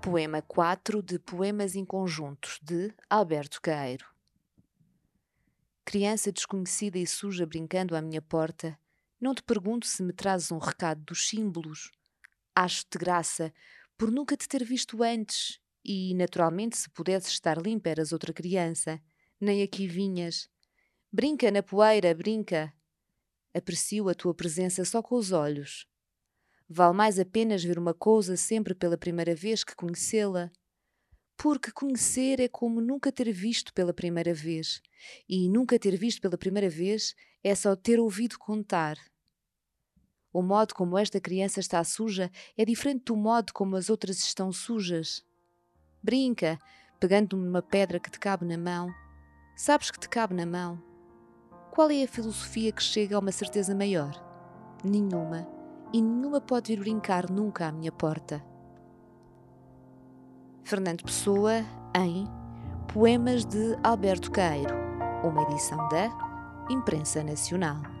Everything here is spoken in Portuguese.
Poema 4 de Poemas Inconjuntos, de Alberto Caeiro. Criança desconhecida e suja brincando à minha porta, não te pergunto se me trazes um recado dos símbolos. Acho-te graça por nunca te ter visto antes e, naturalmente, se pudesses estar limpa, eras outra criança. Nem aqui vinhas. Brinca na poeira, brinca. Aprecio a tua presença só com os olhos. Vale mais apenas ver uma coisa sempre pela primeira vez que conhecê-la. Porque conhecer é como nunca ter visto pela primeira vez, e nunca ter visto pela primeira vez é só ter ouvido contar. O modo como esta criança está suja é diferente do modo como as outras estão sujas. Brinca, pegando numa pedra que te cabe na mão. Sabes que te cabe na mão. Qual é a filosofia que chega a uma certeza maior? Nenhuma e nenhuma pode vir brincar nunca à minha porta. Fernando Pessoa em Poemas de Alberto Caeiro, uma edição da Imprensa Nacional.